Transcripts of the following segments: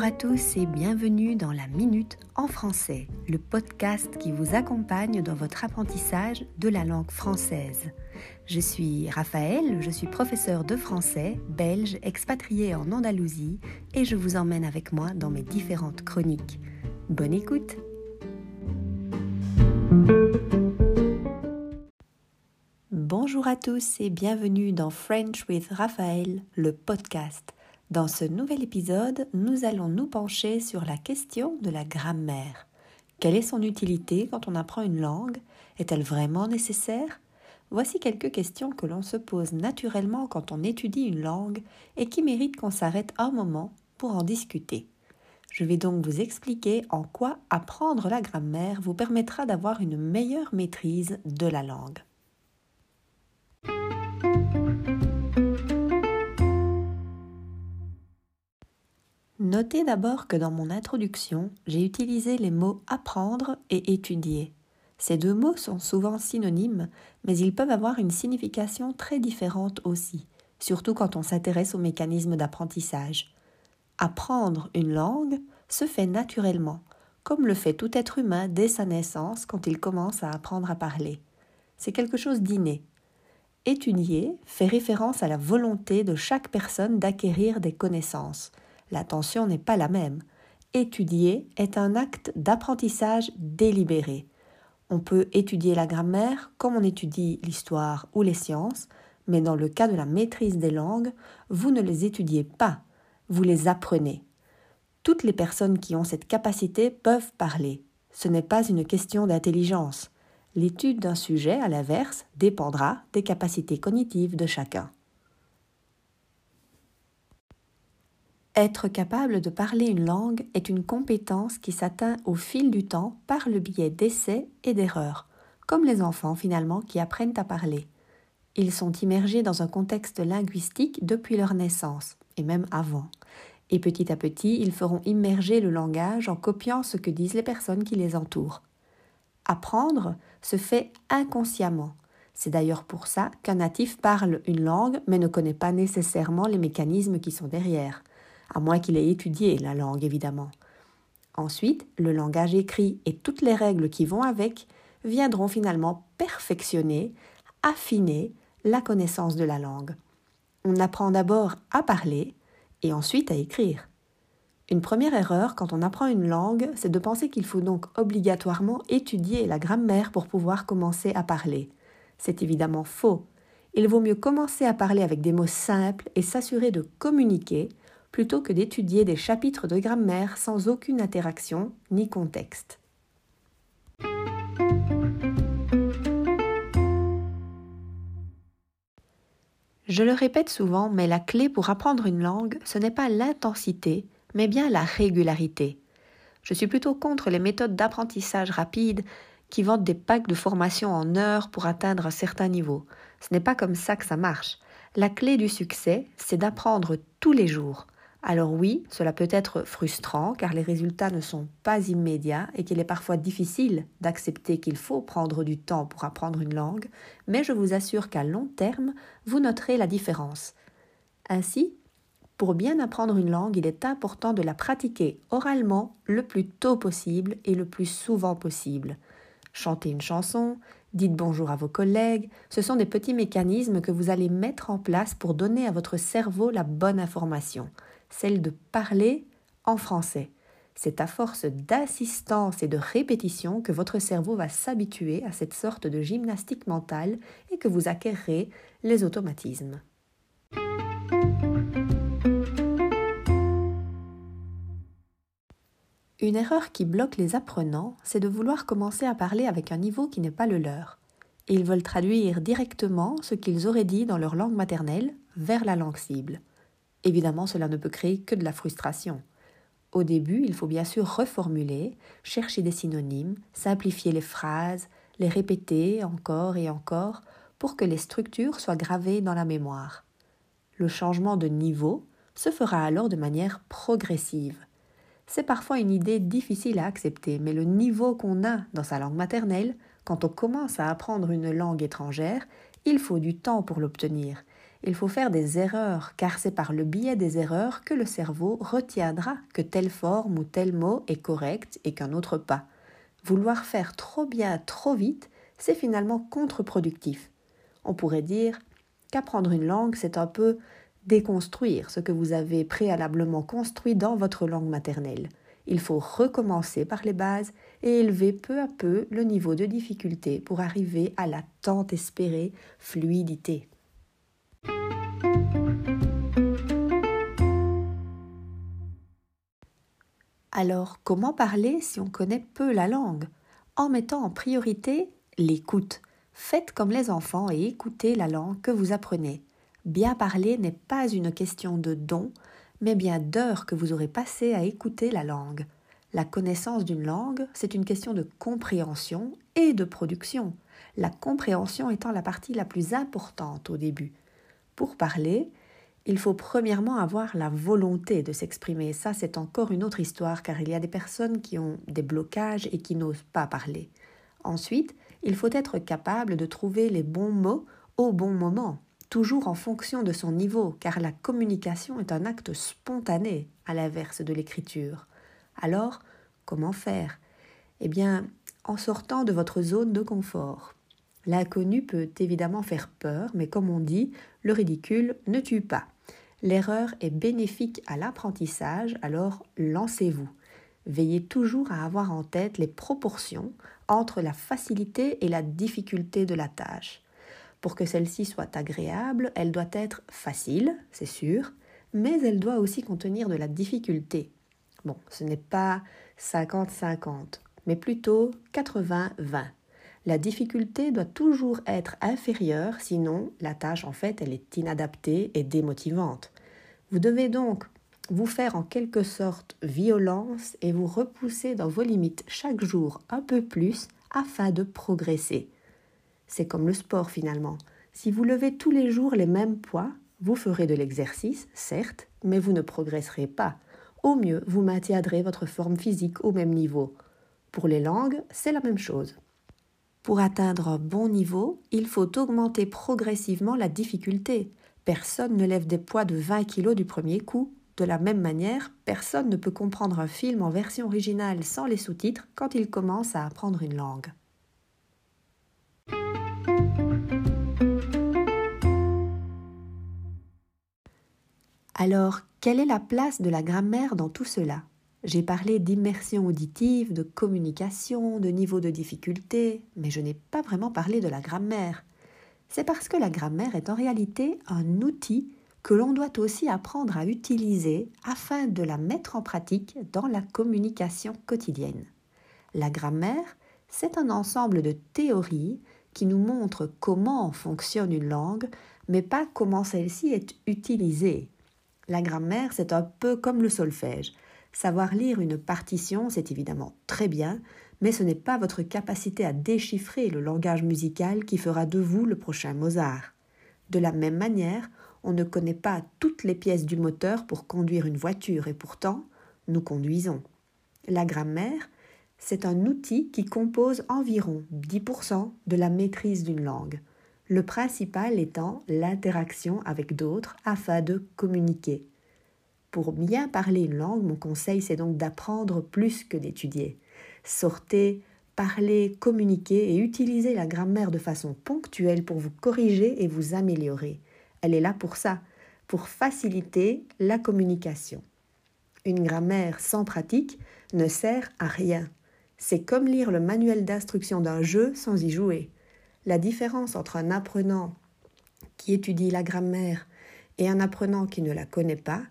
Bonjour à tous et bienvenue dans la Minute en français, le podcast qui vous accompagne dans votre apprentissage de la langue française. Je suis Raphaël, je suis professeur de français, belge, expatrié en Andalousie et je vous emmène avec moi dans mes différentes chroniques. Bonne écoute Bonjour à tous et bienvenue dans French with Raphaël, le podcast. Dans ce nouvel épisode, nous allons nous pencher sur la question de la grammaire. Quelle est son utilité quand on apprend une langue? Est-elle vraiment nécessaire? Voici quelques questions que l'on se pose naturellement quand on étudie une langue et qui méritent qu'on s'arrête un moment pour en discuter. Je vais donc vous expliquer en quoi apprendre la grammaire vous permettra d'avoir une meilleure maîtrise de la langue. Notez d'abord que dans mon introduction, j'ai utilisé les mots apprendre et étudier. Ces deux mots sont souvent synonymes, mais ils peuvent avoir une signification très différente aussi, surtout quand on s'intéresse aux mécanismes d'apprentissage. Apprendre une langue se fait naturellement, comme le fait tout être humain dès sa naissance quand il commence à apprendre à parler. C'est quelque chose d'inné. Étudier fait référence à la volonté de chaque personne d'acquérir des connaissances, l'attention n'est pas la même. Étudier est un acte d'apprentissage délibéré. On peut étudier la grammaire comme on étudie l'histoire ou les sciences, mais dans le cas de la maîtrise des langues, vous ne les étudiez pas, vous les apprenez. Toutes les personnes qui ont cette capacité peuvent parler. Ce n'est pas une question d'intelligence. L'étude d'un sujet, à l'inverse, dépendra des capacités cognitives de chacun. Être capable de parler une langue est une compétence qui s'atteint au fil du temps par le biais d'essais et d'erreurs, comme les enfants finalement qui apprennent à parler. Ils sont immergés dans un contexte linguistique depuis leur naissance, et même avant. Et petit à petit, ils feront immerger le langage en copiant ce que disent les personnes qui les entourent. Apprendre se fait inconsciemment. C'est d'ailleurs pour ça qu'un natif parle une langue mais ne connaît pas nécessairement les mécanismes qui sont derrière à moins qu'il ait étudié la langue évidemment. Ensuite, le langage écrit et toutes les règles qui vont avec viendront finalement perfectionner, affiner la connaissance de la langue. On apprend d'abord à parler et ensuite à écrire. Une première erreur quand on apprend une langue, c'est de penser qu'il faut donc obligatoirement étudier la grammaire pour pouvoir commencer à parler. C'est évidemment faux. Il vaut mieux commencer à parler avec des mots simples et s'assurer de communiquer plutôt que d'étudier des chapitres de grammaire sans aucune interaction ni contexte. Je le répète souvent, mais la clé pour apprendre une langue, ce n'est pas l'intensité, mais bien la régularité. Je suis plutôt contre les méthodes d'apprentissage rapide qui vendent des packs de formation en heures pour atteindre un certain niveau. Ce n'est pas comme ça que ça marche. La clé du succès, c'est d'apprendre tous les jours. Alors oui, cela peut être frustrant car les résultats ne sont pas immédiats et qu'il est parfois difficile d'accepter qu'il faut prendre du temps pour apprendre une langue, mais je vous assure qu'à long terme, vous noterez la différence. Ainsi, pour bien apprendre une langue, il est important de la pratiquer oralement le plus tôt possible et le plus souvent possible. Chantez une chanson, dites bonjour à vos collègues, ce sont des petits mécanismes que vous allez mettre en place pour donner à votre cerveau la bonne information celle de parler en français. C'est à force d'assistance et de répétition que votre cerveau va s'habituer à cette sorte de gymnastique mentale et que vous acquérerez les automatismes. Une erreur qui bloque les apprenants, c'est de vouloir commencer à parler avec un niveau qui n'est pas le leur. Ils veulent traduire directement ce qu'ils auraient dit dans leur langue maternelle vers la langue cible. Évidemment, cela ne peut créer que de la frustration. Au début, il faut bien sûr reformuler, chercher des synonymes, simplifier les phrases, les répéter encore et encore pour que les structures soient gravées dans la mémoire. Le changement de niveau se fera alors de manière progressive. C'est parfois une idée difficile à accepter, mais le niveau qu'on a dans sa langue maternelle, quand on commence à apprendre une langue étrangère, il faut du temps pour l'obtenir, Il faut faire des erreurs, car c'est par le biais des erreurs que le cerveau retiendra que telle forme ou tel mot est correct et qu'un autre pas. Vouloir faire trop bien trop vite, c'est finalement contre-productif. On pourrait dire qu'apprendre une langue, c'est un peu déconstruire ce que vous avez préalablement construit dans votre langue maternelle. Il faut recommencer par les bases et élever peu à peu le niveau de difficulté pour arriver à la tant espérée fluidité. Alors, comment parler si on connaît peu la langue? En mettant en priorité l'écoute. Faites comme les enfants et écoutez la langue que vous apprenez. Bien parler n'est pas une question de don, mais bien d'heures que vous aurez passées à écouter la langue. La connaissance d'une langue, c'est une question de compréhension et de production, la compréhension étant la partie la plus importante au début. Pour parler, il faut premièrement avoir la volonté de s'exprimer. Ça, c'est encore une autre histoire, car il y a des personnes qui ont des blocages et qui n'osent pas parler. Ensuite, il faut être capable de trouver les bons mots au bon moment toujours en fonction de son niveau, car la communication est un acte spontané, à l'inverse de l'écriture. Alors, comment faire? Eh bien, en sortant de votre zone de confort. L'inconnu peut évidemment faire peur, mais comme on dit, le ridicule ne tue pas. L'erreur est bénéfique à l'apprentissage, alors lancez-vous. Veillez toujours à avoir en tête les proportions entre la facilité et la difficulté de la tâche. Pour que celle-ci soit agréable, elle doit être facile, c'est sûr, mais elle doit aussi contenir de la difficulté. Bon, ce n'est pas 50-50, mais plutôt 80-20. La difficulté doit toujours être inférieure, sinon la tâche en fait elle est inadaptée et démotivante. Vous devez donc vous faire en quelque sorte violence et vous repousser dans vos limites chaque jour un peu plus afin de progresser. C'est comme le sport finalement. Si vous levez tous les jours les mêmes poids, vous ferez de l'exercice, certes, mais vous ne progresserez pas. Au mieux, vous maintiendrez votre forme physique au même niveau. Pour les langues, c'est la même chose. Pour atteindre un bon niveau, il faut augmenter progressivement la difficulté. Personne ne lève des poids de 20 kg du premier coup. De la même manière, personne ne peut comprendre un film en version originale sans les sous-titres quand il commence à apprendre une langue. Alors, quelle est la place de la grammaire dans tout cela? J'ai parlé d'immersion auditive, de communication, de niveau de difficulté, mais je n'ai pas vraiment parlé de la grammaire. C'est parce que la grammaire est en réalité un outil que l'on doit aussi apprendre à utiliser afin de la mettre en pratique dans la communication quotidienne. La grammaire, c'est un ensemble de théories qui nous montrent comment fonctionne une langue, mais pas comment celle-ci est utilisée. La grammaire, c'est un peu comme le solfège. Savoir lire une partition, c'est évidemment très bien, mais ce n'est pas votre capacité à déchiffrer le langage musical qui fera de vous le prochain Mozart. De la même manière, on ne connaît pas toutes les pièces du moteur pour conduire une voiture et pourtant, nous conduisons. La grammaire, c'est un outil qui compose environ 10% de la maîtrise d'une langue le principal étant l'interaction avec d'autres afin de communiquer. Pour bien parler une langue, mon conseil c'est donc d'apprendre plus que d'étudier. Sortez, parlez, communiquez et utilisez la grammaire de façon ponctuelle pour vous corriger et vous améliorer. Elle est là pour ça, pour faciliter la communication. Une grammaire sans pratique ne sert à rien. C'est comme lire le manuel d'instruction d'un jeu sans y jouer. La différence entre un apprenant qui étudie la grammaire et un apprenant qui ne la connaît pas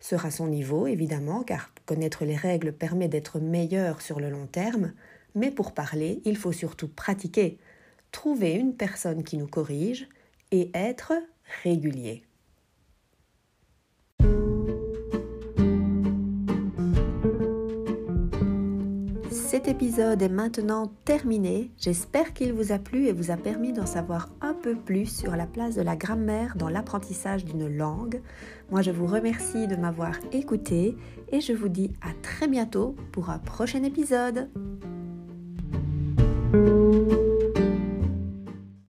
sera son niveau, évidemment, car connaître les règles permet d'être meilleur sur le long terme, mais pour parler, il faut surtout pratiquer, trouver une personne qui nous corrige et être régulier. Cet épisode est maintenant terminé. J'espère qu'il vous a plu et vous a permis d'en savoir un peu plus sur la place de la grammaire dans l'apprentissage d'une langue. Moi, je vous remercie de m'avoir écouté et je vous dis à très bientôt pour un prochain épisode.